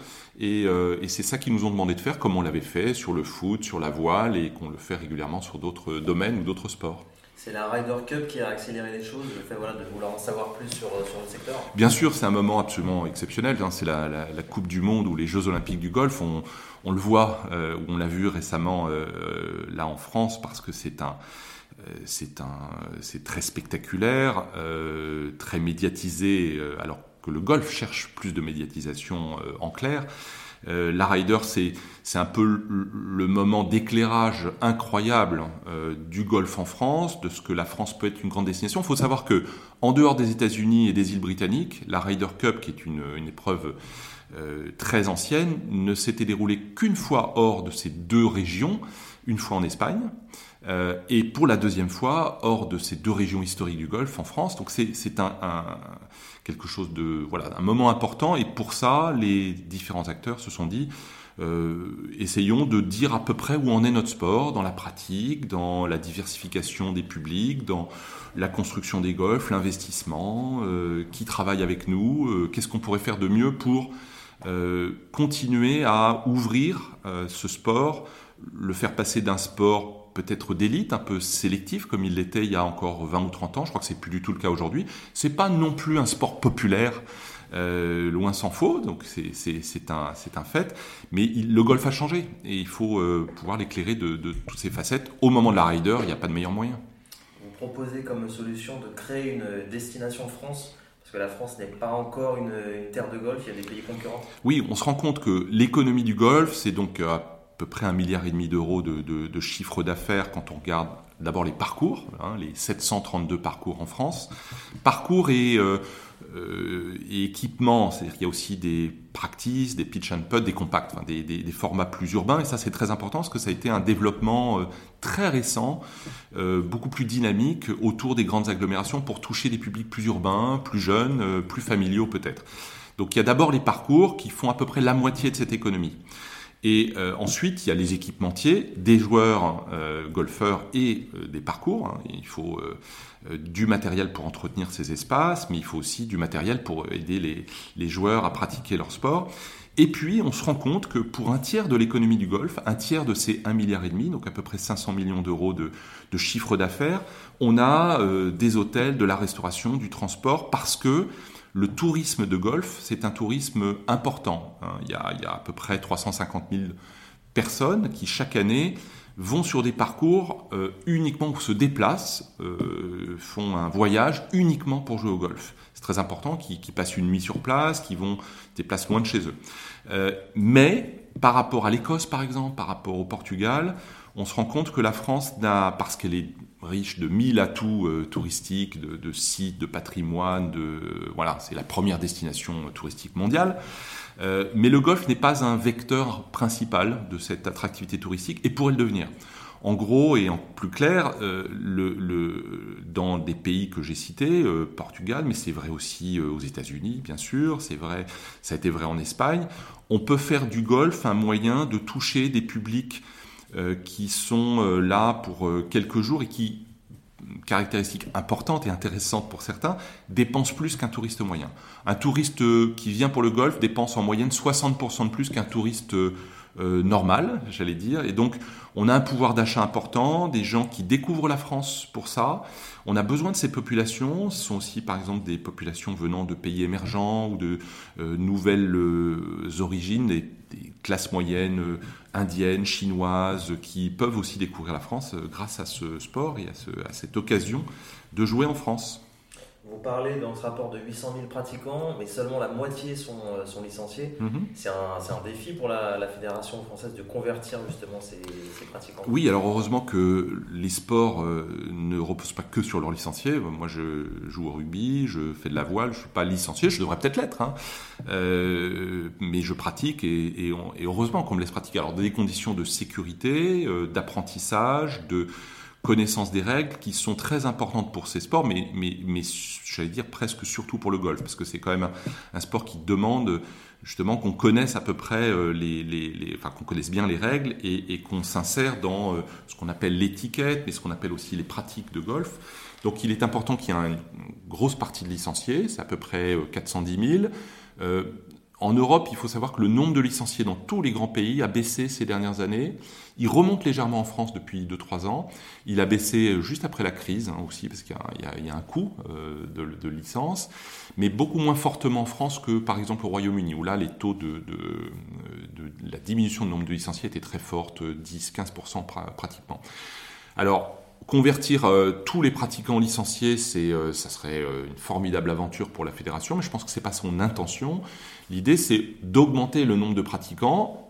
euh, et, c'est ça qu'ils nous ont demandé de faire, comme on l'avait fait sur le foot, sur la voile, et qu'on le fait régulièrement sur d'autres domaines ou d'autres sports. C'est la Ryder Cup qui a accéléré les choses, le fait voilà, de vouloir en savoir plus sur, sur le secteur Bien sûr, c'est un moment absolument exceptionnel. Hein. C'est la, la, Coupe du Monde ou les Jeux Olympiques du golf. On, on le voit, euh, on l'a vu récemment euh, là en France, parce que c'est un, c'est un, c'est très spectaculaire, très médiatisé. alors que le golf cherche plus de médiatisation euh, en clair. Euh, la Ryder, c'est un peu le, moment d'éclairage incroyable euh, du golf en France, de ce que la France peut être une grande destination. Il faut savoir que en dehors des États-Unis et des îles britanniques, la Ryder Cup, qui est une, une épreuve très ancienne, ne s'était déroulée qu'une fois hors de ces deux régions, une fois en Espagne. Et pour la deuxième fois, hors de ces deux régions historiques du Golfe en France. Donc c'est un, un, quelque chose de voilà un moment important et pour ça les différents acteurs se sont dit euh, essayons de dire à peu près où en est notre sport dans la pratique, dans la diversification des publics, dans la construction des golfs, l'investissement, euh, qui travaille avec nous, euh, qu'est-ce qu'on pourrait faire de mieux pour continuer à ouvrir ce sport, le faire passer d'un sport peut-être d'élite, un peu sélectif, comme il l'était il y a encore 20 ou 30 ans. Je crois que c'est plus du tout le cas aujourd'hui. C'est pas non plus un sport populaire. Euh, loin s'en faut, donc c'est un, un fait. Mais le golf a changé et il faut euh, pouvoir l'éclairer de, toutes ses facettes. Au moment de la Rider, il n'y a pas de meilleur moyen. Vous proposez comme solution de créer une destination France parce que la France n'est pas encore une, une, terre de golf, il y a des pays concurrents. Oui, on se rend compte que l'économie du golf, c'est donc euh, à peu près un milliard et demi d'euros de, de, chiffre d'affaires quand on regarde d'abord les parcours, hein, les 732 parcours en France. Parcours et, euh, euh, équipements, c'est-à-dire qu'il y a aussi des practices, des pitch and putt, des compacts, des, formats plus urbains. Et ça, c'est très important parce que ça a été un développement euh, très récent, beaucoup plus dynamique autour des grandes agglomérations pour toucher des publics plus urbains, plus jeunes, plus familiaux peut-être. Donc il y a d'abord les parcours qui font à peu près la moitié de cette économie. Et euh, ensuite, il y a les équipementiers, des joueurs euh, golfeurs et euh, des parcours. Hein. Il faut du matériel pour entretenir ces espaces, mais il faut aussi du matériel pour aider les, joueurs à pratiquer leur sport. Et puis, on se rend compte que pour un tiers de l'économie du golf, un tiers de ces 1,5 milliard, donc à peu près 500 millions d'euros de, de chiffre d'affaires, on a des hôtels, de la restauration, du transport, parce que le tourisme de golf, c'est un tourisme important. Hein. Il y, a, à peu près 350 000 personnes qui, chaque année, vont sur des parcours euh, uniquement où se déplacent, euh, font un voyage uniquement pour jouer au golf. C'est très important, qui, passent une nuit sur place, qui vont se déplacent loin de chez eux. Euh, mais par rapport à l'Écosse, par exemple, par rapport au Portugal, on se rend compte que la France parce qu'elle est riche de mille atouts touristiques, de, sites, de patrimoine. De, voilà, c'est la première destination touristique mondiale. mais le golfe n'est pas un vecteur principal de cette attractivité touristique et pourrait le devenir. En gros et en plus clair, euh, dans des pays que j'ai cités, euh, Portugal, mais c'est vrai aussi euh, aux États-Unis, bien sûr, c'est vrai, ça a été vrai en Espagne, on peut faire du golf un moyen de toucher des publics qui sont là pour quelques jours et qui, caractéristique importante et intéressante pour certains, dépensent plus qu'un touriste moyen. Un touriste qui vient pour le golf dépense en moyenne 60% de plus qu'un touriste euh, normal, j'allais dire. Et donc, on a un pouvoir d'achat important, des gens qui découvrent la France pour ça. On a besoin de ces populations. Ce sont aussi, par exemple, des populations venant de pays émergents ou de euh, nouvelles euh, origines, des, classes moyennes indiennes, chinoises, qui peuvent aussi découvrir la France grâce à ce sport et à cette occasion de jouer en France. Vous parlez dans ce rapport de 800 000 pratiquants, mais seulement la moitié sont, euh, sont licenciés. Mhm. C'est un, un, défi pour la, Fédération française de convertir justement ces, pratiquants. Oui, alors heureusement que les sports euh, ne reposent pas que sur leurs licenciés. Moi, je joue au rugby, je fais de la voile, je ne suis pas licencié, je devrais peut-être l'être, hein. euh, mais je pratique et, et, heureusement qu'on me laisse pratiquer. Alors, des conditions de sécurité, d'apprentissage, de connaissance des règles qui sont très importantes pour ces sports, mais, mais, mais j'allais dire presque surtout pour le golf, parce que c'est quand même un, sport qui demande justement qu'on connaisse à peu près euh, les, les, enfin qu'on connaisse bien les règles et, qu'on s'insère dans euh, ce qu'on appelle l'étiquette, mais ce qu'on appelle aussi les pratiques de golf. Donc il est important qu'il y ait une grosse partie de licenciés, c'est à peu près 410 euh, 000. En Europe, il faut savoir que le nombre de licenciés dans tous les grands pays a baissé ces dernières années. Il remonte légèrement en France depuis 2-3 ans. Il a baissé juste après la crise hein, aussi, parce qu'il y, a un coût euh, de, licence, mais beaucoup moins fortement en France que par exemple au Royaume-Uni, où là les taux de, la diminution du nombre de licenciés étaient très fortes, 10-15% pratiquement. Alors, Convertir euh, tous les pratiquants licenciés, euh, ça serait une formidable aventure pour la fédération, mais je pense que ce n'est pas son intention. L'idée, c'est d'augmenter le nombre de pratiquants.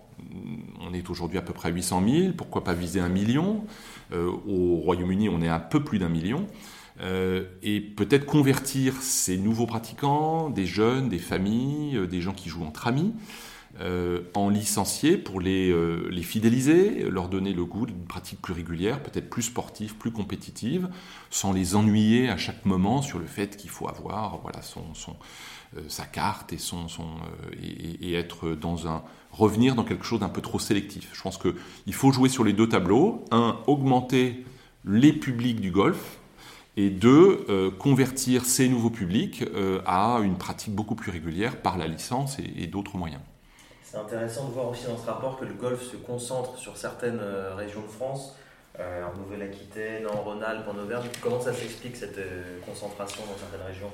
On est aujourd'hui à peu près 800 000, pourquoi pas viser un million? Euh, Au Royaume-Uni, on est un peu plus d'un million. Euh, et peut-être convertir ces nouveaux pratiquants, des jeunes, des familles, euh, des gens qui jouent entre amis, en licenciés pour les, fidéliser, leur donner le goût d'une pratique plus régulière, peut-être plus sportive, plus compétitive, sans les ennuyer à chaque moment sur le fait qu'il faut avoir voilà, son, sa carte et, son euh, et, être dans un revenir dans quelque chose d'un peu trop sélectif. Je pense qu'il faut jouer sur les deux tableaux. Un, augmenter les publics du golf, et deux, euh, convertir ces nouveaux publics à une pratique beaucoup plus régulière par la licence et, d'autres moyens. C'est intéressant de voir aussi dans ce rapport que le golf se concentre sur certaines régions de France, en Nouvelle-Aquitaine, en Rhône-Alpes, en Auvergne. Comment ça s'explique cette concentration dans certaines régions?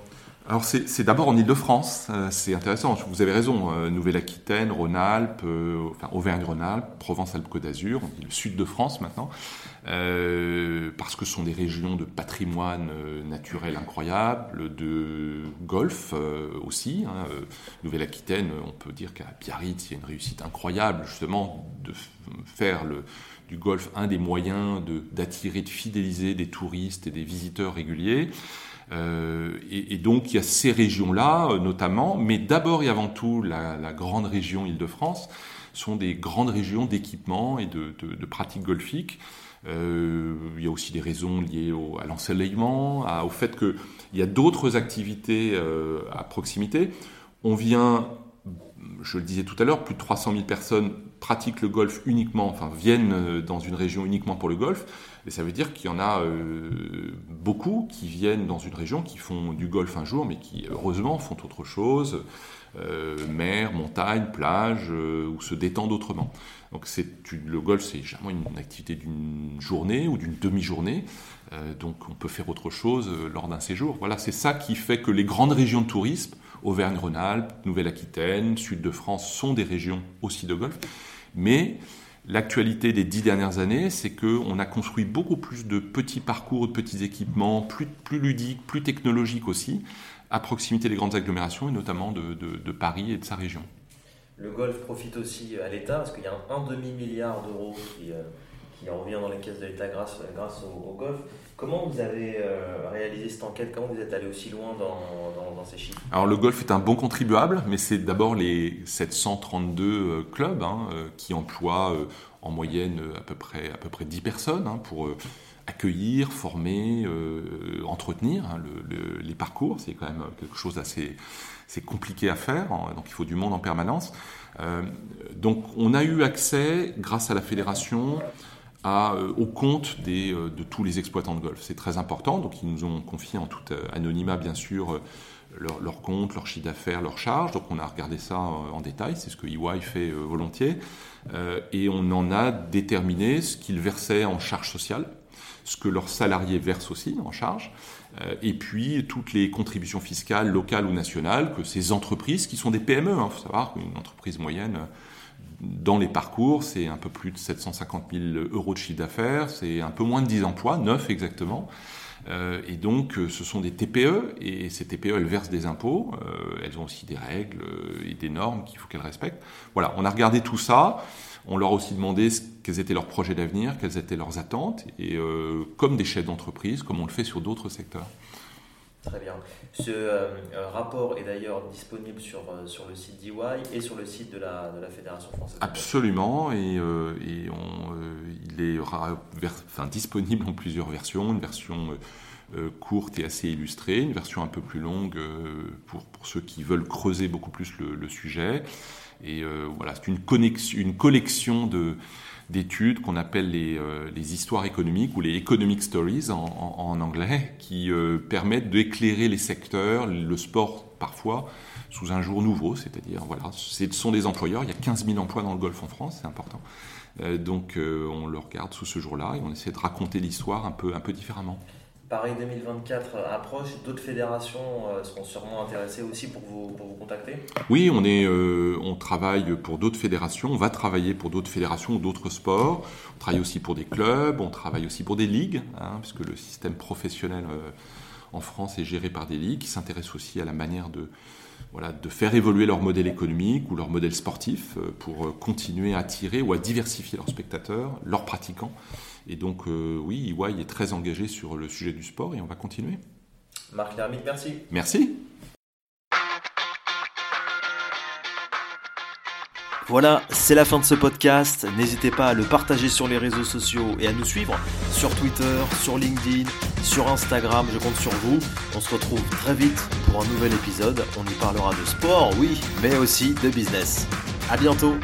Alors c'est d'abord en Ile-de-France, euh, c'est intéressant, vous avez raison, euh, Nouvelle-Aquitaine, Rhône-Alpes, euh, enfin Auvergne-Rhône-Alpes, Provence-Alpes-Côte d'Azur, on le sud de France maintenant, parce que ce sont des régions de patrimoine naturel incroyable, de golf aussi. Hein, Nouvelle-Aquitaine, on peut dire qu'à Biarritz, il y a une réussite incroyable justement de faire le, du golf un des moyens d'attirer, de, fidéliser des touristes et des visiteurs réguliers. Euh, et, donc il y a ces régions-là euh, notamment, mais d'abord et avant tout la, grande région Île-de-France sont des grandes régions d'équipement et de, pratiques golfiques. Euh, il y a aussi des raisons liées à l'ensoleillement, au fait qu'il y a d'autres activités à proximité. On vient, je le disais tout à l'heure, plus de 300 000 personnes pratiquent le golf uniquement, enfin viennent dans une région uniquement pour le golf. Et ça veut dire qu'il y en a euh, beaucoup qui viennent dans une région, qui font du golf un jour, mais qui heureusement font autre chose, euh, mer, montagne, plage, euh, ou se détendent autrement. Donc le golf, c'est jamais une activité d'une journée ou d'une demi-journée. donc on peut faire autre chose lors d'un séjour. Voilà, c'est ça qui fait que les grandes régions de tourisme, Auvergne-Rhône-Alpes, Nouvelle-Aquitaine, Sud de France, sont des régions aussi de golf. Mais L'actualité des dix dernières années, c'est qu'on a construit beaucoup plus de petits parcours, de petits équipements, plus, ludiques, plus technologiques aussi, à proximité des grandes agglomérations et notamment de, Paris et de sa région. Le golf profite aussi à l'État parce qu'il y a un, demi-milliard d'euros qui, euh, qui revient dans les caisses de l'État grâce, grâce au, golf. Comment vous avez réalisé cette enquête? Comment vous êtes allé aussi loin dans, ces chiffres? Alors le golf est un bon contribuable, mais c'est d'abord les 732 clubs hein, qui emploient en moyenne à peu près, à peu près 10 personnes hein, pour accueillir, former, euh, entretenir hein, les parcours. C'est quand même quelque chose d'assez compliqué à faire, donc il faut du monde en permanence. Euh, donc on a eu accès, grâce à la fédération, euh, au compte des, de tous les exploitants de golf. C'est très important, donc ils nous ont confié en tout anonymat, bien sûr, leur, leur, compte, leur chiffre d'affaires, leurs charges. Donc on a regardé ça en détail, c'est ce que EY fait volontiers. et on en a déterminé ce qu'ils versaient en charges sociales ce que leurs salariés versent aussi en charge, euh, et puis toutes les contributions fiscales locales ou nationales que ces entreprises, qui sont des PME, il hein, faut savoir qu'une entreprise moyenne dans les parcours, c'est un peu plus de 750 000 euros de chiffre d'affaires, c'est un peu moins de 10 emplois, 9 exactement. Euh, et donc, euh, ce sont des TPE, et ces TPE, elles versent des impôts, elles ont aussi des règles et des normes qu'il faut qu'elles respectent. Voilà, on a regardé tout ça. On leur a aussi demandé quels étaient leurs projets d'avenir, quelles étaient leurs attentes, et euh, comme des chefs d'entreprise, comme on le fait sur d'autres secteurs. Très bien. Ce euh, rapport est d'ailleurs disponible sur, euh, sur le site d'EY et sur le site de la, de la Fédération française. Absolument, et, il est disponible en plusieurs versions, une version courte et assez illustrée, une version un peu plus longue pour, pour ceux qui veulent creuser beaucoup plus le, sujet. Et euh, voilà, c'est une, une collection de, d'études qu'on appelle les, euh, les, histoires économiques ou les economic stories en, anglais, qui euh, permettent d'éclairer les secteurs, le sport parfois, sous un jour nouveau, c'est-à-dire, voilà, ce sont des employeurs, il y a 15 000 emplois dans le Golfe en France, c'est important. donc on le regarde sous ce jour-là et on essaie de raconter l'histoire un peu, un peu différemment. Paris 2024 approche, d'autres fédérations euh, seront sûrement intéressées aussi pour vous, contacter Oui, on, est, euh, on travaille pour d'autres fédérations, on va travailler pour d'autres fédérations ou d'autres sports. On travaille aussi pour des clubs, on travaille aussi pour des ligues, hein, puisque le système professionnel euh, en France est géré par des ligues qui s'intéressent aussi à la manière de, de faire évoluer leur modèle économique ou leur modèle sportif pour continuer à attirer ou à diversifier leurs spectateurs, leurs pratiquants. Et donc, euh, oui, EY est très engagé sur le sujet du sport et on va continuer. Marc Lermite, merci. Merci. Voilà, c'est la fin de ce podcast. N'hésitez pas à le partager sur les réseaux sociaux et à nous suivre sur Twitter, sur LinkedIn, sur Instagram. Je compte sur vous. On se retrouve très vite pour un nouvel épisode. On y parlera de sport, oui, mais aussi de business. À bientôt.